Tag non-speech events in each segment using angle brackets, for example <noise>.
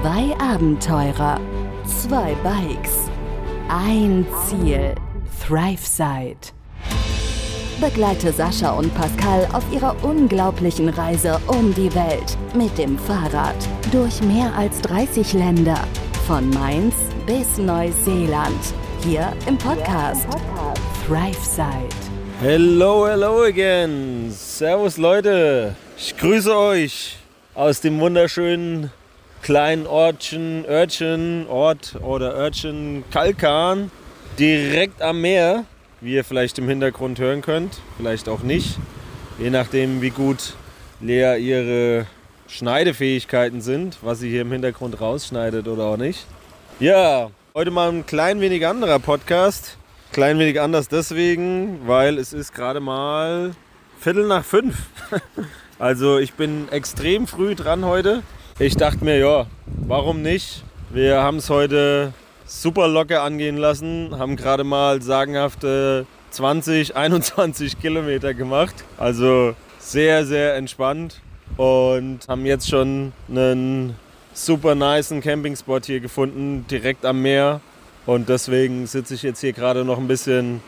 Zwei Abenteurer, zwei Bikes, ein Ziel, ThriveSide. Begleite Sascha und Pascal auf ihrer unglaublichen Reise um die Welt mit dem Fahrrad durch mehr als 30 Länder, von Mainz bis Neuseeland, hier im Podcast ThriveSide. Hello, hello again. Servus Leute. Ich grüße euch aus dem wunderschönen kleinen Ortchen, Örtchen, Ort oder Örtchen Kalkan, direkt am Meer, wie ihr vielleicht im Hintergrund hören könnt, vielleicht auch nicht, je nachdem wie gut Lea ihre Schneidefähigkeiten sind, was sie hier im Hintergrund rausschneidet oder auch nicht. Ja, heute mal ein klein wenig anderer Podcast. Klein wenig anders deswegen, weil es ist gerade mal Viertel nach fünf. <laughs> Also ich bin extrem früh dran heute. Ich dachte mir, ja, warum nicht? Wir haben es heute super locker angehen lassen, haben gerade mal sagenhafte 20, 21 Kilometer gemacht. Also sehr, sehr entspannt und haben jetzt schon einen super niceen Campingspot hier gefunden, direkt am Meer. Und deswegen sitze ich jetzt hier gerade noch ein bisschen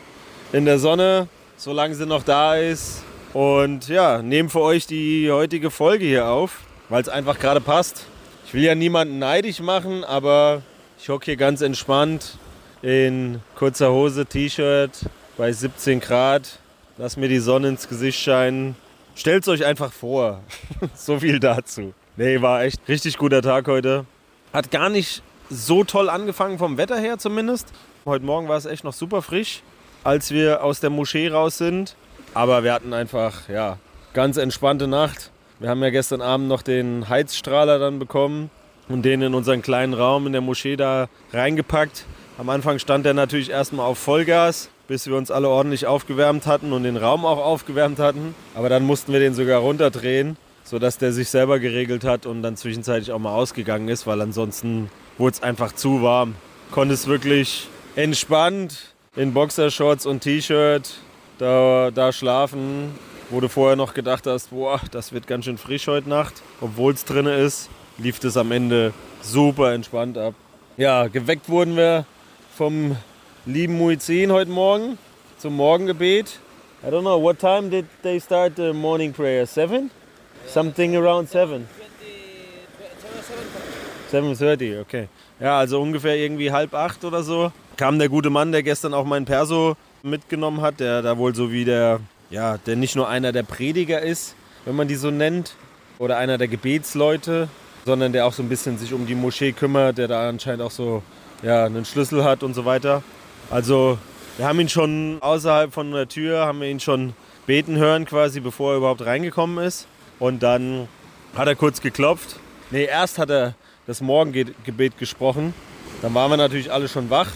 in der Sonne, solange sie noch da ist. Und ja, nehme für euch die heutige Folge hier auf, weil es einfach gerade passt. Ich will ja niemanden neidisch machen, aber ich hocke hier ganz entspannt in kurzer Hose, T-Shirt bei 17 Grad. Lass mir die Sonne ins Gesicht scheinen. Stellt es euch einfach vor. <laughs> so viel dazu. Nee, war echt richtig guter Tag heute. Hat gar nicht so toll angefangen vom Wetter her zumindest. Heute Morgen war es echt noch super frisch, als wir aus der Moschee raus sind. Aber wir hatten einfach, ja, ganz entspannte Nacht. Wir haben ja gestern Abend noch den Heizstrahler dann bekommen und den in unseren kleinen Raum in der Moschee da reingepackt. Am Anfang stand der natürlich erstmal auf Vollgas, bis wir uns alle ordentlich aufgewärmt hatten und den Raum auch aufgewärmt hatten. Aber dann mussten wir den sogar runterdrehen, sodass der sich selber geregelt hat und dann zwischenzeitlich auch mal ausgegangen ist, weil ansonsten wurde es einfach zu warm. Konnte es wirklich entspannt in Boxershorts und T-Shirt da, da schlafen, wo du vorher noch gedacht hast, boah, das wird ganz schön frisch heute Nacht. Obwohl es drin ist, lief das am Ende super entspannt ab. Ja, geweckt wurden wir vom lieben Muizin heute Morgen zum Morgengebet. I don't know, what time did they start the morning prayer? Seven? Something around seven. 7.30, okay. Ja, also ungefähr irgendwie halb acht oder so kam der gute Mann, der gestern auch meinen Perso mitgenommen hat, der da wohl so wie der, ja, der nicht nur einer der Prediger ist, wenn man die so nennt, oder einer der Gebetsleute, sondern der auch so ein bisschen sich um die Moschee kümmert, der da anscheinend auch so ja, einen Schlüssel hat und so weiter. Also wir haben ihn schon außerhalb von der Tür, haben wir ihn schon beten hören quasi, bevor er überhaupt reingekommen ist. Und dann hat er kurz geklopft. Nee, erst hat er das Morgengebet gesprochen. Dann waren wir natürlich alle schon wach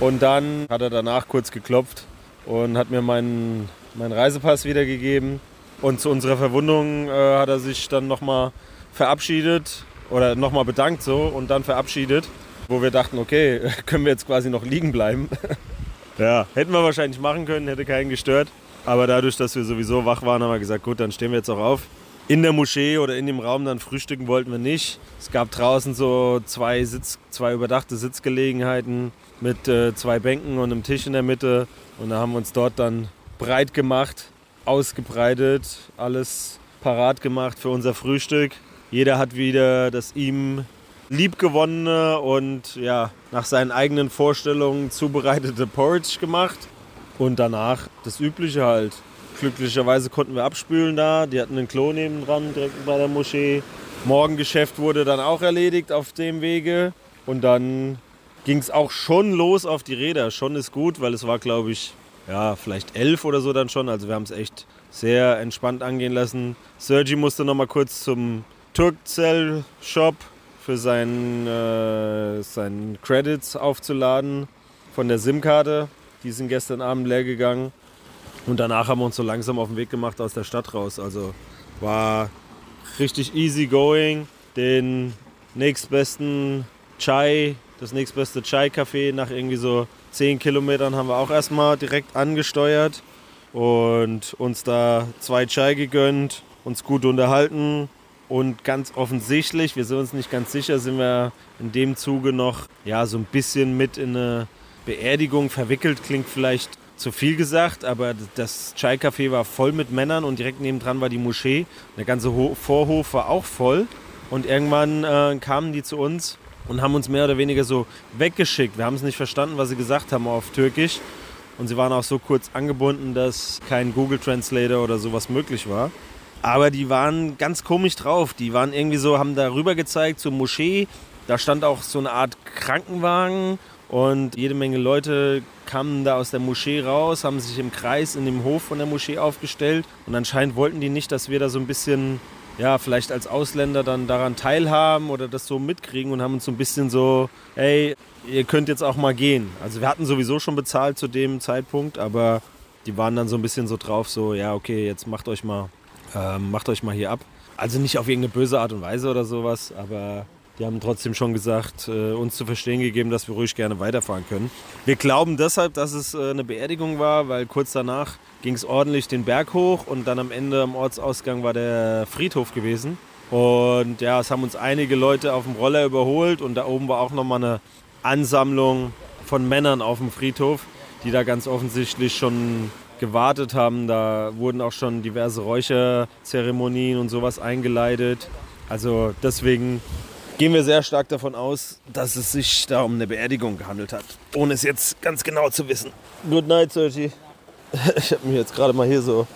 und dann hat er danach kurz geklopft und hat mir meinen, meinen Reisepass wiedergegeben. Und zu unserer Verwunderung äh, hat er sich dann nochmal verabschiedet oder nochmal bedankt so und dann verabschiedet, wo wir dachten, okay, <laughs> können wir jetzt quasi noch liegen bleiben. <laughs> ja, hätten wir wahrscheinlich machen können, hätte keinen gestört. Aber dadurch, dass wir sowieso wach waren, haben wir gesagt, gut, dann stehen wir jetzt auch auf. In der Moschee oder in dem Raum dann frühstücken wollten wir nicht. Es gab draußen so zwei, Sitz, zwei überdachte Sitzgelegenheiten mit äh, zwei Bänken und einem Tisch in der Mitte. Und da haben wir uns dort dann breit gemacht, ausgebreitet, alles parat gemacht für unser Frühstück. Jeder hat wieder das ihm liebgewonnene und ja, nach seinen eigenen Vorstellungen zubereitete Porridge gemacht. Und danach das Übliche halt. Glücklicherweise konnten wir abspülen da. Die hatten einen Klo nebendran, direkt bei der Moschee. Morgengeschäft wurde dann auch erledigt auf dem Wege. Und dann ging es auch schon los auf die Räder. Schon ist gut, weil es war, glaube ich, ja, vielleicht elf oder so dann schon. Also wir haben es echt sehr entspannt angehen lassen. Sergi musste noch mal kurz zum Turkcell Shop für seinen, äh, seinen Credits aufzuladen von der SIM-Karte. Die sind gestern Abend leer gegangen. Und danach haben wir uns so langsam auf den Weg gemacht aus der Stadt raus. Also war richtig easy going. Den nächstbesten Chai das nächstbeste Chai-Café nach irgendwie so 10 Kilometern haben wir auch erstmal direkt angesteuert und uns da zwei Chai gegönnt, uns gut unterhalten Und ganz offensichtlich, wir sind uns nicht ganz sicher, sind wir in dem Zuge noch ja, so ein bisschen mit in eine Beerdigung verwickelt. Klingt vielleicht zu viel gesagt, aber das Chai-Café war voll mit Männern und direkt nebendran war die Moschee. Der ganze Vorhof war auch voll. Und irgendwann äh, kamen die zu uns und haben uns mehr oder weniger so weggeschickt. Wir haben es nicht verstanden, was sie gesagt haben auf Türkisch. Und sie waren auch so kurz angebunden, dass kein Google Translator oder sowas möglich war. Aber die waren ganz komisch drauf. Die waren irgendwie so, haben da rüber gezeigt zur Moschee. Da stand auch so eine Art Krankenwagen und jede Menge Leute kamen da aus der Moschee raus, haben sich im Kreis in dem Hof von der Moschee aufgestellt. Und anscheinend wollten die nicht, dass wir da so ein bisschen, ja, vielleicht als Ausländer dann daran teilhaben oder das so mitkriegen und haben uns so ein bisschen so, hey, ihr könnt jetzt auch mal gehen. Also wir hatten sowieso schon bezahlt zu dem Zeitpunkt, aber die waren dann so ein bisschen so drauf, so, ja, okay, jetzt macht euch mal ähm, macht euch mal hier ab. Also nicht auf irgendeine böse Art und Weise oder sowas, aber die haben trotzdem schon gesagt, äh, uns zu verstehen gegeben, dass wir ruhig gerne weiterfahren können. Wir glauben deshalb, dass es äh, eine Beerdigung war, weil kurz danach ging es ordentlich den Berg hoch und dann am Ende am Ortsausgang war der Friedhof gewesen. Und ja, es haben uns einige Leute auf dem Roller überholt und da oben war auch nochmal eine Ansammlung von Männern auf dem Friedhof, die da ganz offensichtlich schon gewartet haben. Da wurden auch schon diverse Räucherzeremonien und sowas eingeleitet. Also deswegen gehen wir sehr stark davon aus, dass es sich da um eine Beerdigung gehandelt hat. Ohne es jetzt ganz genau zu wissen. Good night, Sergi. <laughs> Ich habe mich jetzt gerade mal hier so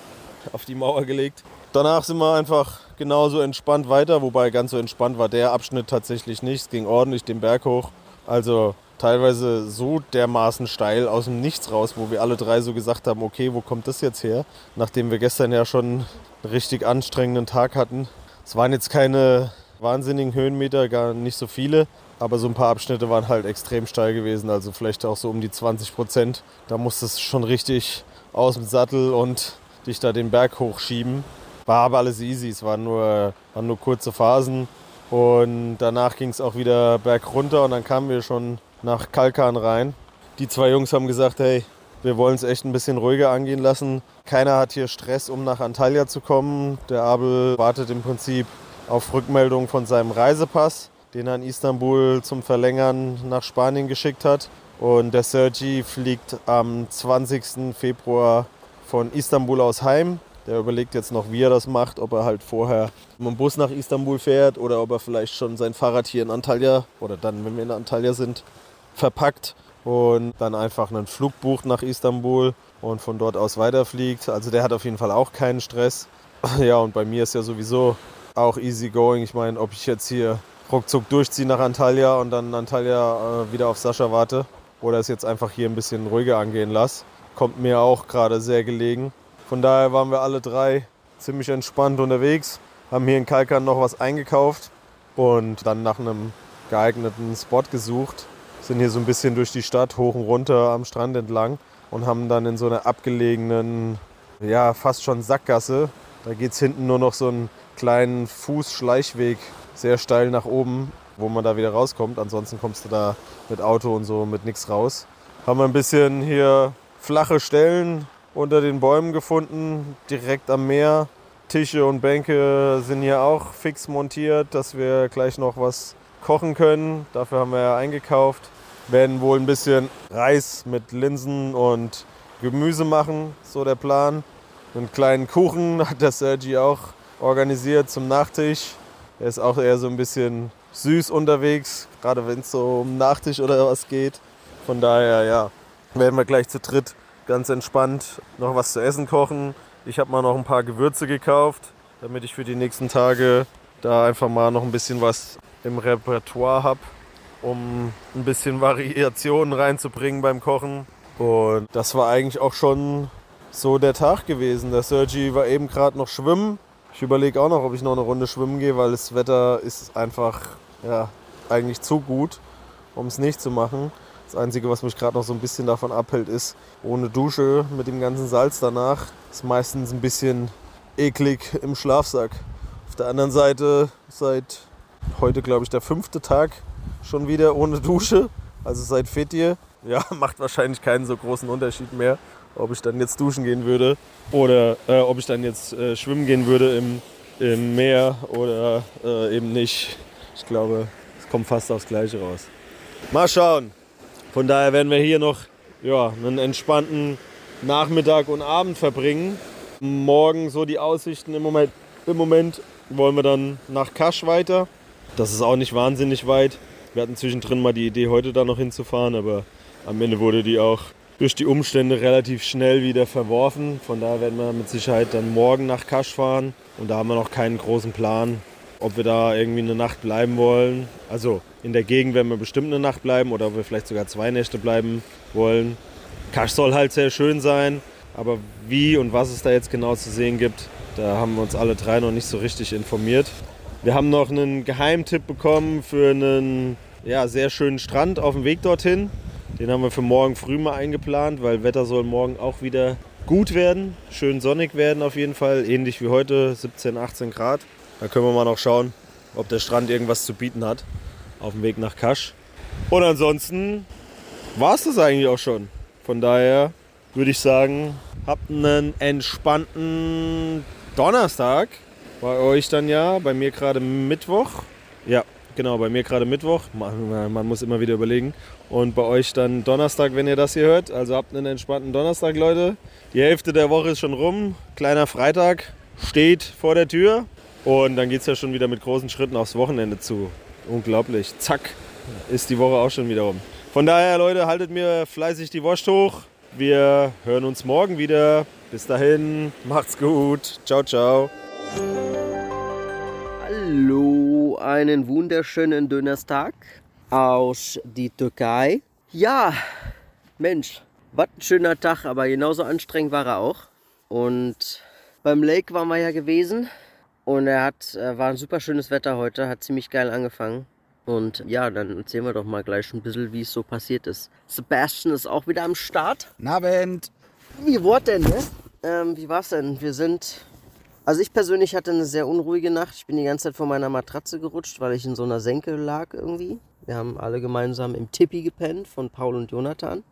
auf die Mauer gelegt. Danach sind wir einfach genauso entspannt weiter, wobei ganz so entspannt war der Abschnitt tatsächlich nicht. Es ging ordentlich den Berg hoch. Also teilweise so dermaßen steil aus dem Nichts raus, wo wir alle drei so gesagt haben, okay, wo kommt das jetzt her? Nachdem wir gestern ja schon einen richtig anstrengenden Tag hatten. Es waren jetzt keine wahnsinnigen Höhenmeter, gar nicht so viele, aber so ein paar Abschnitte waren halt extrem steil gewesen, also vielleicht auch so um die 20 Prozent. Da musstest du schon richtig aus dem Sattel und dich da den Berg hochschieben. War aber alles easy, es waren nur, waren nur kurze Phasen. Und danach ging es auch wieder berg runter und dann kamen wir schon nach Kalkan rein. Die zwei Jungs haben gesagt, hey, wir wollen es echt ein bisschen ruhiger angehen lassen. Keiner hat hier Stress, um nach Antalya zu kommen. Der Abel wartet im Prinzip auf Rückmeldung von seinem Reisepass, den er in Istanbul zum Verlängern nach Spanien geschickt hat. Und der Sergi fliegt am 20. Februar von Istanbul aus heim. Der überlegt jetzt noch, wie er das macht, ob er halt vorher mit dem Bus nach Istanbul fährt oder ob er vielleicht schon sein Fahrrad hier in Antalya oder dann, wenn wir in Antalya sind, verpackt und dann einfach einen Flug bucht nach Istanbul und von dort aus weiterfliegt. Also der hat auf jeden Fall auch keinen Stress. <laughs> Ja, und bei mir ist ja sowieso auch easy going. Ich meine, ob ich jetzt hier ruckzuck durchziehe nach Antalya und dann Antalya äh, wieder auf Sascha warte oder es jetzt einfach hier ein bisschen ruhiger angehen lasse, kommt mir auch gerade sehr gelegen. Von daher waren wir alle drei ziemlich entspannt unterwegs, haben hier in Kalkan noch was eingekauft und dann nach einem geeigneten Spot gesucht sind hier so ein bisschen durch die Stadt hoch und runter am Strand entlang und haben dann in so einer abgelegenen, ja, fast schon Sackgasse. Da geht es hinten nur noch so einen kleinen Fußschleichweg sehr steil nach oben, wo man da wieder rauskommt. Ansonsten kommst du da mit Auto und so mit nichts raus. Haben wir ein bisschen hier flache Stellen unter den Bäumen gefunden, direkt am Meer. Tische und Bänke sind hier auch fix montiert, dass wir gleich noch was kochen können. Dafür haben wir ja eingekauft werden wohl ein bisschen Reis mit Linsen und Gemüse machen, so der Plan. Einen kleinen Kuchen hat der Sergi auch organisiert zum Nachtisch. Er ist auch eher so ein bisschen süß unterwegs, gerade wenn es so um Nachtisch oder was geht. Von daher, ja, werden wir gleich zu dritt ganz entspannt noch was zu essen kochen. Ich habe mal noch ein paar Gewürze gekauft, damit ich für die nächsten Tage da einfach mal noch ein bisschen was im Repertoire habe um ein bisschen Variationen reinzubringen beim Kochen. Und das war eigentlich auch schon so der Tag gewesen. Der Sergi war eben gerade noch schwimmen. Ich überlege auch noch, ob ich noch eine Runde schwimmen gehe, weil das Wetter ist einfach ja, eigentlich zu gut, um es nicht zu machen. Das Einzige, was mich gerade noch so ein bisschen davon abhält, ist, ohne Dusche mit dem ganzen Salz danach, ist meistens ein bisschen eklig im Schlafsack. Auf der anderen Seite, seit heute, glaube ich, der fünfte Tag schon wieder ohne Dusche. Also seit Fettier. Ja, <laughs> macht wahrscheinlich keinen so großen Unterschied mehr, ob ich dann jetzt duschen gehen würde oder äh, ob ich dann jetzt äh, schwimmen gehen würde im im Meer oder äh, eben nicht. Ich glaube, es kommt fast aufs Gleiche raus. Mal schauen. Von daher werden wir hier noch ja, einen entspannten Nachmittag und Abend verbringen. Morgen so die Aussichten im Moment. Im Moment wollen wir dann nach Kasch weiter. Das ist auch nicht wahnsinnig weit. Wir hatten zwischendrin mal die Idee, heute da noch hinzufahren, aber am Ende wurde die auch durch die Umstände relativ schnell wieder verworfen. Von daher werden wir mit Sicherheit dann morgen nach Kasch fahren. Und da haben wir noch keinen großen Plan, ob wir da irgendwie eine Nacht bleiben wollen. Also in der Gegend werden wir bestimmt eine Nacht bleiben oder ob wir vielleicht sogar zwei Nächte bleiben wollen. Kasch soll halt sehr schön sein, aber wie und was es da jetzt genau zu sehen gibt, da haben wir uns alle drei noch nicht so richtig informiert. Wir haben noch einen Geheimtipp bekommen für einen ja, sehr schönen Strand auf dem Weg dorthin. Den haben wir für morgen früh mal eingeplant, weil Wetter soll morgen auch wieder gut werden, schön sonnig werden auf jeden Fall, ähnlich wie heute, 17, 18 Grad. Da können wir mal noch schauen, ob der Strand irgendwas zu bieten hat auf dem Weg nach Kasch. Und ansonsten war es das eigentlich auch schon. Von daher würde ich sagen, habt einen entspannten Donnerstag. Bei euch dann ja, bei mir gerade Mittwoch. Ja, genau, bei mir gerade Mittwoch. Man, man, muss immer wieder überlegen. Und bei euch dann Donnerstag, wenn ihr das hier hört. Also habt einen entspannten Donnerstag, Leute. Die Hälfte der Woche ist schon rum. Kleiner Freitag steht vor der Tür. Und dann geht es ja schon wieder mit großen Schritten aufs Wochenende zu. Unglaublich. Zack, ist die Woche auch schon wieder rum. Von daher, Leute, haltet mir fleißig die Wurst hoch. Wir hören uns morgen wieder. Bis dahin, macht's gut. Ciao, ciao. Hallo, einen wunderschönen Donnerstag aus die Türkei. Ja, Mensch, was ein schöner Tag, aber genauso anstrengend war er auch. Und beim Lake waren wir ja gewesen und er hat, äh, war ein super schönes Wetter heute, hat ziemlich geil angefangen. Und ja, dann erzählen wir doch mal gleich ein bisschen, wie es so passiert ist. Sebastian ist auch wieder am Start. Abend. Wie war denn, ne? Ähm, wie war's denn? Wir sind also ich persönlich hatte eine sehr unruhige Nacht. Ich bin die ganze Zeit vor meiner Matratze gerutscht, weil ich in so einer Senke lag irgendwie. Wir haben alle gemeinsam im Tippi gepennt von Paul und Jonathan.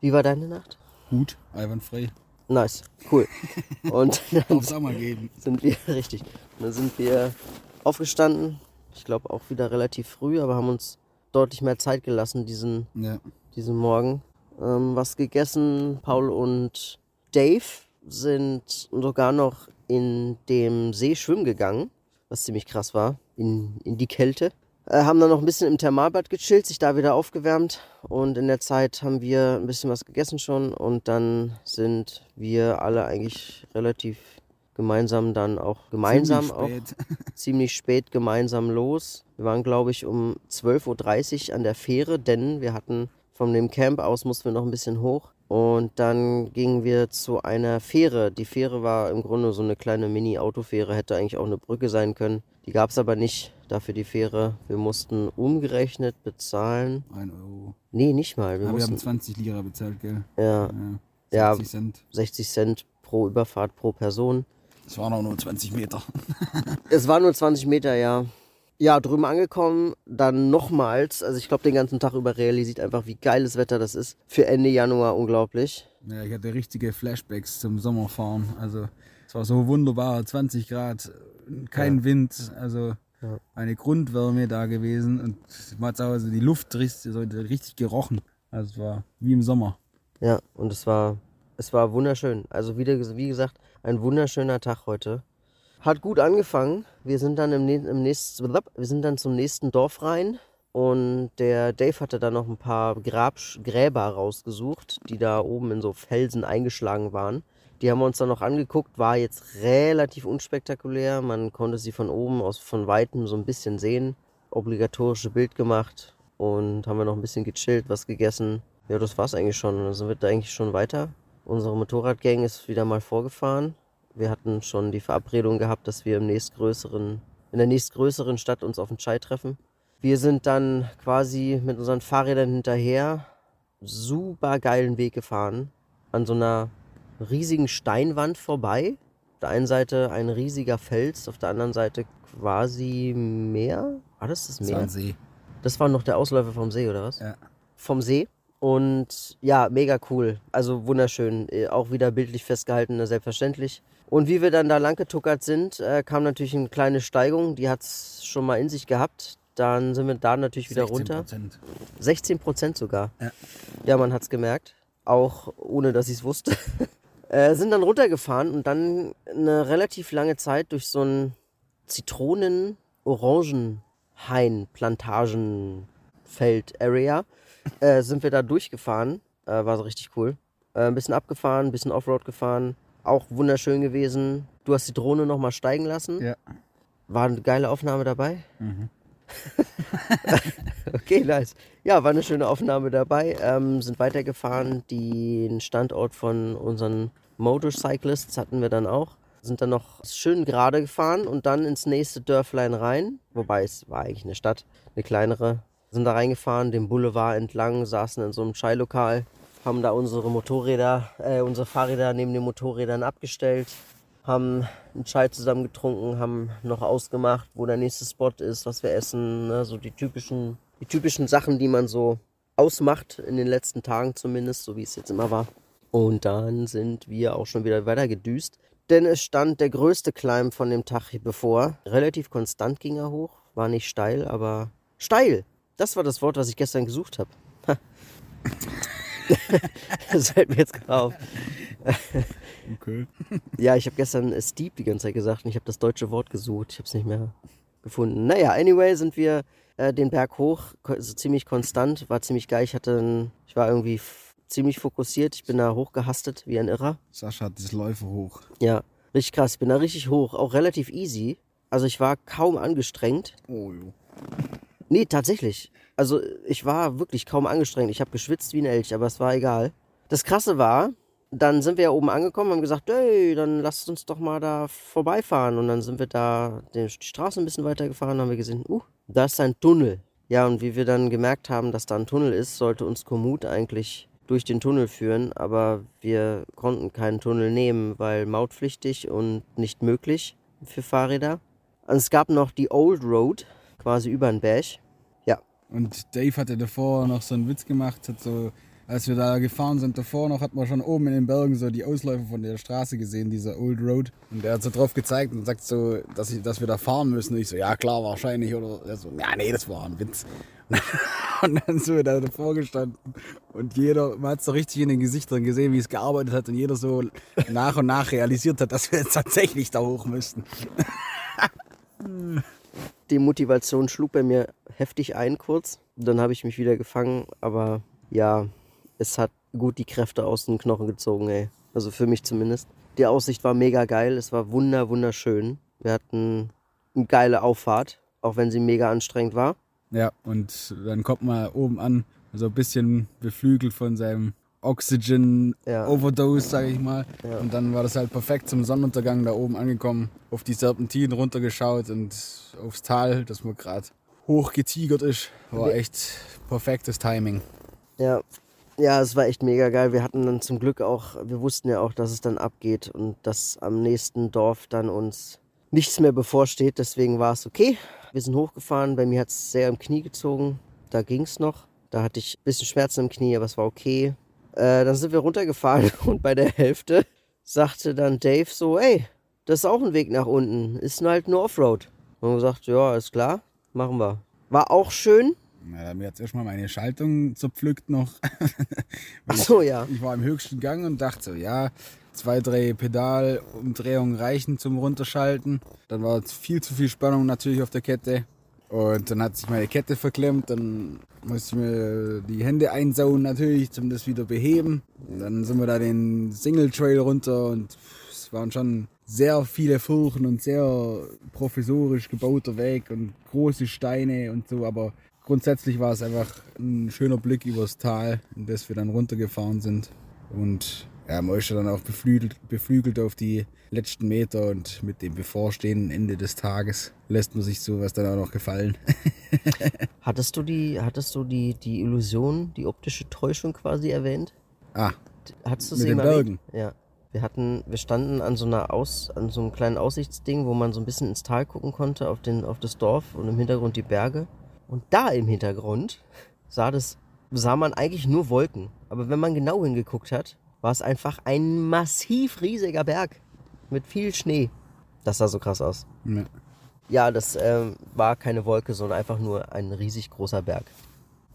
Wie war deine Nacht? Gut, einwandfrei. Nice, cool. <laughs> Und dann sind wir, <laughs> richtig, dann sind wir aufgestanden. Ich glaube auch wieder relativ früh, aber haben uns deutlich mehr Zeit gelassen diesen, Ja. diesen Morgen. Ähm, was gegessen. Paul und Dave sind sogar noch in dem See schwimmen gegangen, was ziemlich krass war, in, in die Kälte. Äh, haben dann noch ein bisschen im Thermalbad gechillt, sich da wieder aufgewärmt und in der Zeit haben wir ein bisschen was gegessen schon und dann sind wir alle eigentlich relativ gemeinsam dann auch gemeinsam Ziemlich auch spät. <laughs> ziemlich spät gemeinsam los. Wir waren, glaube ich, um 12.30 Uhr an der Fähre, denn wir hatten von dem Camp aus mussten wir noch ein bisschen hoch. Und dann gingen wir zu einer Fähre. Die Fähre war im Grunde so eine kleine Mini-Autofähre, hätte eigentlich auch eine Brücke sein können. Die gab es aber nicht, dafür die Fähre. Wir mussten umgerechnet bezahlen. Ein Euro. Nee, nicht mal. Wir Aber wir haben mussten 20 Lira bezahlt, gell? ja, Ja. Ja. 60 Cent. 60 Cent pro Überfahrt pro Person. Das waren auch nur 20 Meter. Es waren nur 20 Meter, ja. Ja, drüben angekommen, dann nochmals, also ich glaube den ganzen Tag über realisiert einfach, wie geiles Wetter das ist. Für Ende Januar unglaublich. Ja, ich hatte richtige Flashbacks zum Sommerfahren. Also es war so wunderbar, 20 Grad, kein Wind, also Ja. eine Grundwärme da gewesen und also die Luft richtig, so richtig gerochen. Also es war wie im Sommer. Ja, und es war, es war wunderschön. Also wieder, wie gesagt, ein wunderschöner Tag heute. Hat gut angefangen. Wir sind dann im, im nächsten, wir sind dann zum nächsten Dorf rein und der Dave hatte dann noch ein paar Grab, Gräber rausgesucht, die da oben in so Felsen eingeschlagen waren. Die haben wir uns dann noch angeguckt, war jetzt relativ unspektakulär. Man konnte sie von oben aus von weitem so ein bisschen sehen. Obligatorische Bild gemacht und haben wir noch ein bisschen gechillt, was gegessen. Ja, das war's eigentlich schon. Dann sind wir da eigentlich schon weiter. Unsere Motorradgang ist wieder mal vorgefahren. Wir hatten schon die Verabredung gehabt, dass wir im nächstgrößeren, in der nächstgrößeren Stadt uns auf den Chai treffen. Wir sind dann quasi mit unseren Fahrrädern hinterher super geilen Weg gefahren. An so einer riesigen Steinwand vorbei. Auf der einen Seite ein riesiger Fels, auf der anderen Seite quasi Meer. War das das Das war Meer? ein See. Das war noch der Ausläufer vom See, oder was? Ja. Vom See. Und ja, mega cool. Also wunderschön. Äh, Auch wieder bildlich festgehalten, ne, selbstverständlich. Und wie wir dann da lang getuckert sind, äh, kam natürlich eine kleine Steigung, die hat es schon mal in sich gehabt. Dann sind wir da natürlich wieder runter. 16%. 16 Prozent sogar. Ja. Ja, man hat es gemerkt. Auch ohne, dass ich es wusste. <laughs> äh, sind dann runtergefahren und dann eine relativ lange Zeit durch so ein Zitronen-Orangen-Hain-Plantagen-Feld-Area äh, sind wir da durchgefahren. Äh, war so richtig cool. Äh, ein bisschen abgefahren, ein bisschen Offroad gefahren. Auch wunderschön gewesen. Du hast die Drohne nochmal steigen lassen. Ja. War eine geile Aufnahme dabei? <laughs> okay, nice. Ja, war eine schöne Aufnahme dabei. Ähm, sind weitergefahren. Den Standort von unseren Motorcyclists hatten wir dann auch. Sind dann noch schön gerade gefahren und dann ins nächste Dörflein rein. Wobei es war eigentlich eine Stadt, eine kleinere. Sind da reingefahren, den Boulevard entlang, saßen in so einem Chai-Lokal, haben da unsere Motorräder, äh, unsere Fahrräder neben den Motorrädern abgestellt, haben einen Chai zusammen getrunken, haben noch ausgemacht, wo der nächste Spot ist, was wir essen, ne? so die typischen, die typischen Sachen, die man so ausmacht in den letzten Tagen zumindest, so wie es jetzt immer war. Und dann sind wir auch schon wieder weiter gedüst, denn es stand der größte Climb von dem Tag bevor. Relativ konstant ging er hoch, war nicht steil, aber steil. Das war das Wort, was ich gestern gesucht habe. <laughs> das fällt mir jetzt gerade auf. Okay. Ja, ich habe gestern äh, steep die ganze Zeit gesagt und ich habe das deutsche Wort gesucht. Ich habe es nicht mehr gefunden. Naja, anyway sind wir äh, den Berg hoch, also ziemlich konstant, war ziemlich geil. Ich hatte, ein, ich war irgendwie ziemlich fokussiert. Ich bin da hochgehastet wie ein Irrer. Sascha hat das Läufer hoch. Ja, richtig krass. Ich bin da richtig hoch, auch relativ easy. Also ich war kaum angestrengt. Oh, jo. Nee, tatsächlich. Also ich war wirklich kaum angestrengt. Ich habe geschwitzt wie ein Elch, aber es war egal. Das Krasse war, dann sind wir ja oben angekommen, haben gesagt, hey, dann lasst uns doch mal da vorbeifahren. Und dann sind wir da die Straße ein bisschen weitergefahren, haben wir gesehen, uh, da ist ein Tunnel. Ja, und wie wir dann gemerkt haben, dass da ein Tunnel ist, sollte uns Komoot eigentlich durch den Tunnel führen, aber wir konnten keinen Tunnel nehmen, weil mautpflichtig und nicht möglich für Fahrräder. Und es gab noch die Old Road, quasi über den Berg. Ja, Und Dave hatte davor noch so einen Witz gemacht, hat so, als wir da gefahren sind, davor noch hat man schon oben in den Bergen so die Ausläufer von der Straße gesehen, dieser Old Road. Und der hat so drauf gezeigt und sagt so, dass, ich, dass wir da fahren müssen. Und ich so, ja klar, wahrscheinlich. Oder er so, ja nee, das war ein Witz. <laughs> Und dann sind wir da davor gestanden und jeder, man hat so richtig in den Gesichtern gesehen, wie es gearbeitet hat und jeder so nach und nach realisiert hat, dass wir jetzt tatsächlich da hoch müssten. <laughs> die Motivation schlug bei mir heftig ein kurz. Dann habe ich mich wieder gefangen, aber ja, es hat gut die Kräfte aus den Knochen gezogen, ey. Also für mich zumindest. Die Aussicht war mega geil, es war wunder, wunderschön. Wir hatten eine geile Auffahrt, auch wenn sie mega anstrengend war. Ja, und dann kommt man oben an, so ein bisschen beflügelt von seinem Oxygen Ja. Overdose, sage ich mal. Ja. Und dann war das halt perfekt zum Sonnenuntergang da oben angekommen, auf die Serpentinen runtergeschaut und aufs Tal, das man gerade hochgetigert ist. War echt perfektes Timing. Ja. Ja, es war echt mega geil. Wir hatten dann zum Glück auch, wir wussten ja auch, dass es dann abgeht und dass am nächsten Dorf dann uns nichts mehr bevorsteht. Deswegen war es okay. Wir sind hochgefahren. Bei mir hat es sehr im Knie gezogen. Da ging es noch. Da hatte ich ein bisschen Schmerzen im Knie, aber es war okay. Äh, dann sind wir runtergefahren <laughs> und bei der Hälfte sagte dann Dave so, ey, das ist auch ein Weg nach unten. Ist halt nur Offroad. Und wir gesagt, ja, ist klar, machen wir. War auch schön. Ja, mir hat erstmal meine Schaltung zerpflückt noch. <laughs> Ach so, ja. Ich war im höchsten Gang und dachte so, ja, zwei, drei Pedalumdrehungen reichen zum Runterschalten. Dann war viel zu viel Spannung natürlich auf der Kette. Und dann hat sich meine Kette verklemmt, dann musste ich mir die Hände einsauen natürlich, zum das wieder beheben. Und dann sind wir da den Single Trail runter und es waren schon sehr viele Furchen und sehr provisorisch gebauter Weg und große Steine und so, aber grundsätzlich war es einfach ein schöner Blick übers Tal, in das wir dann runtergefahren sind. Und ja, man ist ja dann auch beflügelt, beflügelt auf die letzten Meter und mit dem bevorstehenden Ende des Tages lässt man sich sowas dann auch noch gefallen. <laughs> Hattest du die, hattest du die, die Illusion, die optische Täuschung quasi erwähnt? ah, Hattest du Mit sie den erwähnt? Bergen? Ja. Wir hatten, wir standen an so einer Aus, an so einem kleinen Aussichtsding, wo man so ein bisschen ins Tal gucken konnte, auf den, auf das Dorf und im Hintergrund die Berge. Und da im Hintergrund sah das, sah man eigentlich nur Wolken. Aber wenn man genau hingeguckt hat, war es einfach ein massiv riesiger Berg. mit viel Schnee. Das sah so krass aus. Ja. Ja, das ähm, war keine Wolke, sondern einfach nur ein riesig großer Berg.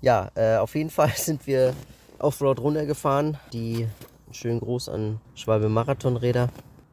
Ja, äh, auf jeden Fall <laughs> sind wir Offroad runtergefahren. Die schön groß an Schwalbe Marathonräder.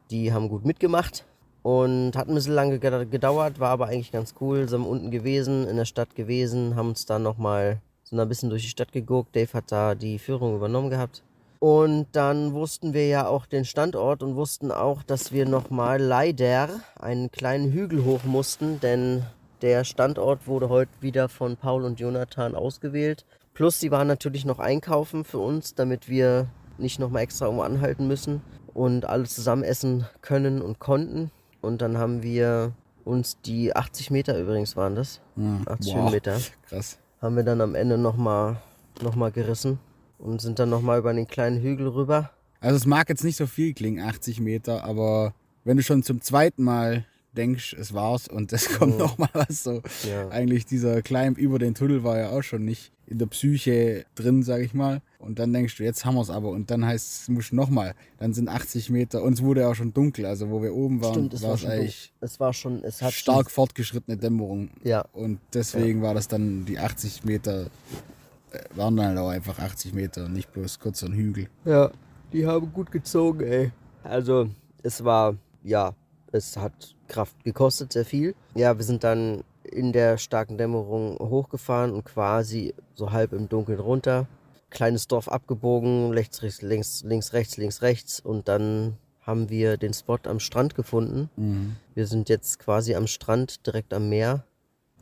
Die haben gut mitgemacht und hat ein bisschen lange geda- gedauert, war aber eigentlich ganz cool. Sind unten gewesen, in der Stadt gewesen, haben uns dann nochmal so ein bisschen durch die Stadt geguckt. Dave hat da die Führung übernommen gehabt. Und dann wussten wir ja auch den Standort und wussten auch, dass wir nochmal leider einen kleinen Hügel hoch mussten, denn der Standort wurde heute wieder von Paul und Jonathan ausgewählt. Plus, sie waren natürlich noch einkaufen für uns, damit wir nicht nochmal extra irgendwo anhalten müssen und alles zusammen essen können und konnten. Und dann haben wir uns die 80 Meter übrigens waren das, Ja. 80 Boah, Höhenmeter, Krass. haben wir dann am Ende nochmal noch mal gerissen und sind dann nochmal über den kleinen Hügel rüber. Also es mag jetzt nicht so viel klingen, 80 Meter, aber wenn du schon zum zweiten Mal denkst, es war's und es kommt noch mal was so. Ja. Eigentlich dieser Climb über den Tunnel war ja auch schon nicht in der Psyche drin, sag ich mal. Und dann denkst du, jetzt haben wir's aber. Und dann heißt es, muss noch mal. Dann sind 80 Meter. Uns wurde ja auch schon dunkel. Also wo wir oben waren, Stimmt, es war es schon eigentlich dunkel. Es war schon, es hat stark fortgeschrittene Dämmerung. Ja. Und deswegen war das dann die 80 Meter, waren dann halt auch einfach 80 Meter und nicht bloß kurz so ein Hügel. Ja, die haben gut gezogen, ey. Also, es war, ja, es hat Kraft gekostet, sehr viel. Ja, wir sind dann in der starken Dämmerung hochgefahren und quasi so halb im Dunkeln runter. Kleines Dorf abgebogen, rechts, rechts, links, links, rechts, links, rechts. Und dann haben wir den Spot am Strand gefunden. Wir sind jetzt quasi am Strand, direkt am Meer.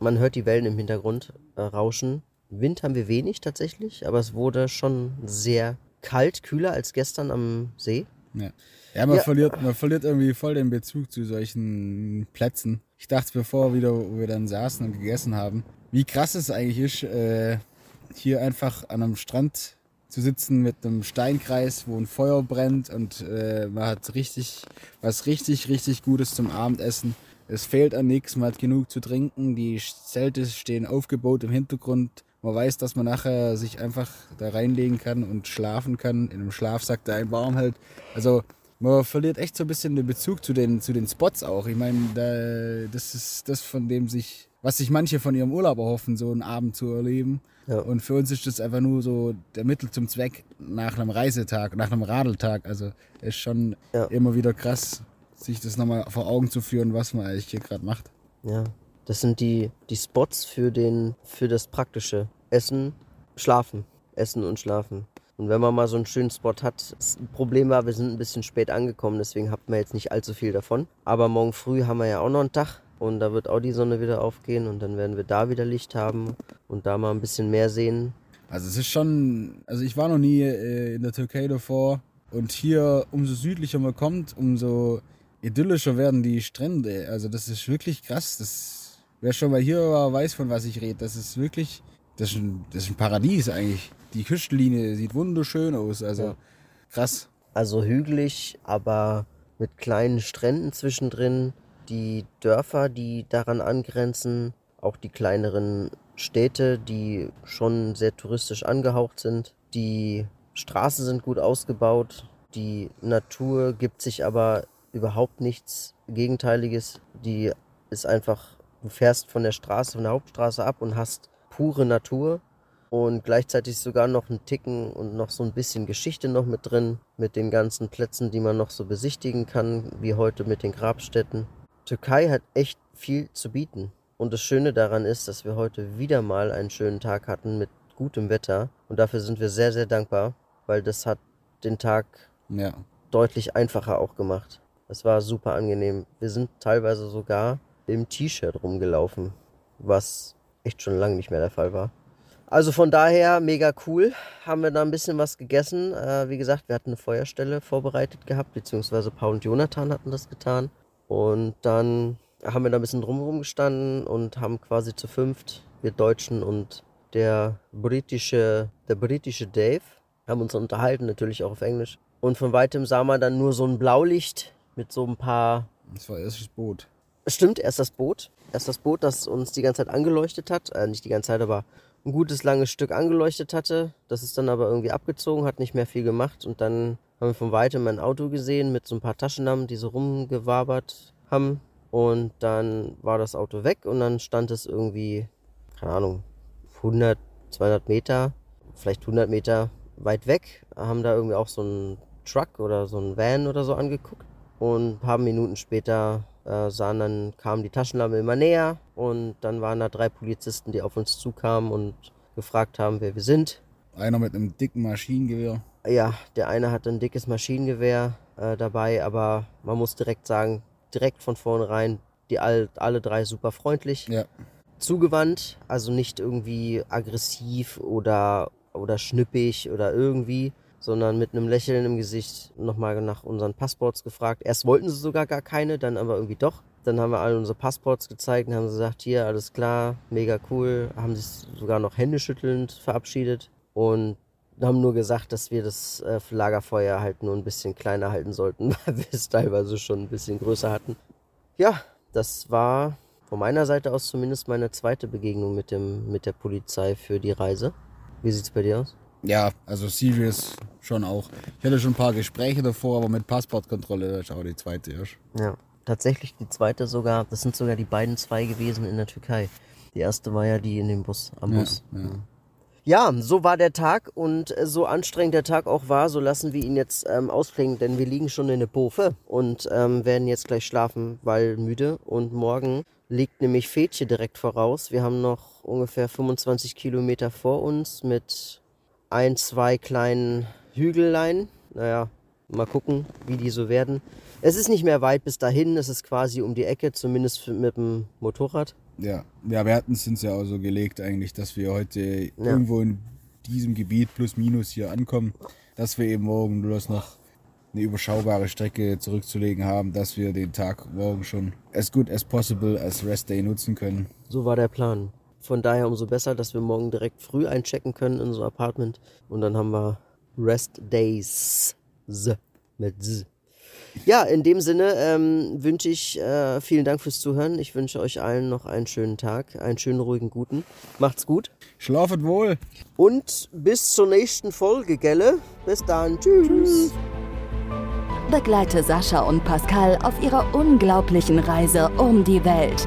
Man hört die Wellen im Hintergrund äh, rauschen. Wind haben wir wenig tatsächlich, aber es wurde schon sehr kalt, kühler als gestern am See. Ja, ja, man, Ja. Verliert, man verliert irgendwie voll den Bezug zu solchen Plätzen. Ich dachte bevor wieder, wo wir dann saßen und gegessen haben, wie krass es eigentlich ist, äh, hier einfach an einem Strand zu sitzen mit einem Steinkreis, wo ein Feuer brennt und äh, man hat richtig was richtig, richtig Gutes zum Abendessen. Es fehlt an nichts, man hat genug zu trinken, die Zelte stehen aufgebaut im Hintergrund. Man weiß, dass man nachher sich einfach da reinlegen kann und schlafen kann, in einem Schlafsack, der einen warm hält. Also man verliert echt so ein bisschen den Bezug zu den, zu den Spots auch. Ich meine, da, das ist das, von dem sich, was sich manche von ihrem Urlaub erhoffen, so einen Abend zu erleben. Ja. Und für uns ist das einfach nur so der Mittel zum Zweck nach einem Reisetag, nach einem Radeltag. Also ist schon Ja. immer wieder krass, sich das nochmal vor Augen zu führen, was man eigentlich hier gerade macht. Ja, das sind die, die Spots für, den, für das Praktische. Essen, Schlafen. Essen und Schlafen. Und wenn man mal so einen schönen Spot hat, das Problem war, wir sind ein bisschen spät angekommen, deswegen hatten wir jetzt nicht allzu viel davon. Aber morgen früh haben wir ja auch noch einen Tag und da wird auch die Sonne wieder aufgehen und dann werden wir da wieder Licht haben und da mal ein bisschen mehr sehen. Also es ist schon, also ich war noch nie äh, in der Türkei davor und hier umso südlicher man kommt, umso idyllischer werden die Strände. Also das ist wirklich krass. Das, wer schon mal hier war, weiß von was ich rede. Das ist wirklich, das ist ein, das ist ein Paradies eigentlich. Die Küstenlinie sieht wunderschön aus. Also Ja. krass. Also hügelig, aber mit kleinen Stränden zwischendrin. Die Dörfer, die daran angrenzen, auch die kleineren Städte, die schon sehr touristisch angehaucht sind. Die Straßen sind gut ausgebaut. Die Natur gibt sich aber überhaupt nichts Gegenteiliges. Die ist einfach, du fährst von der Straße, von der Hauptstraße ab und hast pure Natur und gleichzeitig sogar noch einen Ticken und noch so ein bisschen Geschichte noch mit drin, mit den ganzen Plätzen, die man noch so besichtigen kann, wie heute mit den Grabstätten. Türkei hat echt viel zu bieten. Und das Schöne daran ist, dass wir heute wieder mal einen schönen Tag hatten mit gutem Wetter. Und dafür sind wir sehr, sehr dankbar, weil das hat den Tag Ja. deutlich einfacher auch gemacht. Es war super angenehm. Wir sind teilweise sogar im T-Shirt rumgelaufen, was echt schon lange nicht mehr der Fall war. Also von daher mega cool. Haben wir da ein bisschen was gegessen. Äh, wie gesagt, wir hatten eine Feuerstelle vorbereitet gehabt, beziehungsweise Paul und Jonathan hatten das getan. Und dann haben wir da ein bisschen drumherum gestanden und haben quasi zu fünft, wir Deutschen und der britische, der britische Dave, haben uns unterhalten, natürlich auch auf Englisch. Und von weitem sah man dann nur so ein Blaulicht mit so ein paar Das war erstes Boot. Stimmt, erst das Boot. Erst das Boot, das uns die ganze Zeit angeleuchtet hat. Äh, nicht die ganze Zeit, aber ein gutes langes Stück angeleuchtet hatte. Das ist dann aber irgendwie abgezogen, hat nicht mehr viel gemacht. Und dann haben wir von weitem ein Auto gesehen mit so ein paar Taschenlampen, die so rumgewabert haben. Und dann war das Auto weg und dann stand es irgendwie, keine Ahnung, 100, 200 Meter, vielleicht 100 Meter weit weg. Haben da irgendwie auch so einen Truck oder so einen Van oder so angeguckt. Und ein paar Minuten später äh, sahen dann, kamen die Taschenlampe immer näher und dann waren da drei Polizisten, die auf uns zukamen und gefragt haben, wer wir sind. Einer mit einem dicken Maschinengewehr. Ja, der eine hatte ein dickes Maschinengewehr äh, dabei, aber man muss direkt sagen, direkt von vornherein, die all, alle drei super freundlich. Ja. Zugewandt, also nicht irgendwie aggressiv oder, oder schnippig oder irgendwie, sondern mit einem Lächeln im Gesicht nochmal nach unseren Passports gefragt. Erst wollten sie sogar gar keine, dann aber irgendwie doch. Dann haben wir alle unsere Passports gezeigt und haben gesagt, hier, alles klar, mega cool. Haben sich sogar noch händeschüttelnd verabschiedet und haben nur gesagt, dass wir das äh, Lagerfeuer halt nur ein bisschen kleiner halten sollten, <laughs> weil wir es teilweise schon ein bisschen größer hatten. Ja, das war von meiner Seite aus zumindest meine zweite Begegnung mit, dem, mit der Polizei für die Reise. Wie sieht's bei dir aus? Ja, also serious schon auch. Ich hatte schon ein paar Gespräche davor, aber mit Passportkontrolle, das ist auch die zweite erst. Ja, tatsächlich die zweite sogar, das sind sogar die beiden zwei gewesen in der Türkei. Die erste war ja die in dem Bus, am Bus. Ja, ja. Ja, so war der Tag und äh, so anstrengend der Tag auch war, so lassen wir ihn jetzt ähm, ausklingen, denn wir liegen schon in der Bofe und ähm, werden jetzt gleich schlafen, weil müde. Und morgen liegt nämlich Fetje direkt voraus. Wir haben noch ungefähr 25 Kilometer vor uns mit ein, zwei kleinen Hügellein. Naja, mal gucken, wie die so werden. Es ist nicht mehr weit bis dahin, es ist quasi um die Ecke, zumindest mit dem Motorrad. Ja, ja wir hatten es uns ja auch so gelegt eigentlich, dass wir heute irgendwo in diesem Gebiet plus minus hier ankommen, dass wir eben morgen bloß noch eine überschaubare Strecke zurückzulegen haben, dass wir den Tag morgen schon as good as possible als Rest Day nutzen können. So war der Plan. Von daher umso besser, dass wir morgen direkt früh einchecken können in unser Apartment und dann haben wir Rest Days Z mit Z. Ja, in dem Sinne ähm, wünsche ich äh, vielen Dank fürs Zuhören. Ich wünsche euch allen noch einen schönen Tag, einen schönen, ruhigen, guten. Macht's gut. Schlafet wohl. Und bis zur nächsten Folge, gelle? Bis dann. Tschüss. Tschüss. Begleite Sascha und Pascal auf ihrer unglaublichen Reise um die Welt.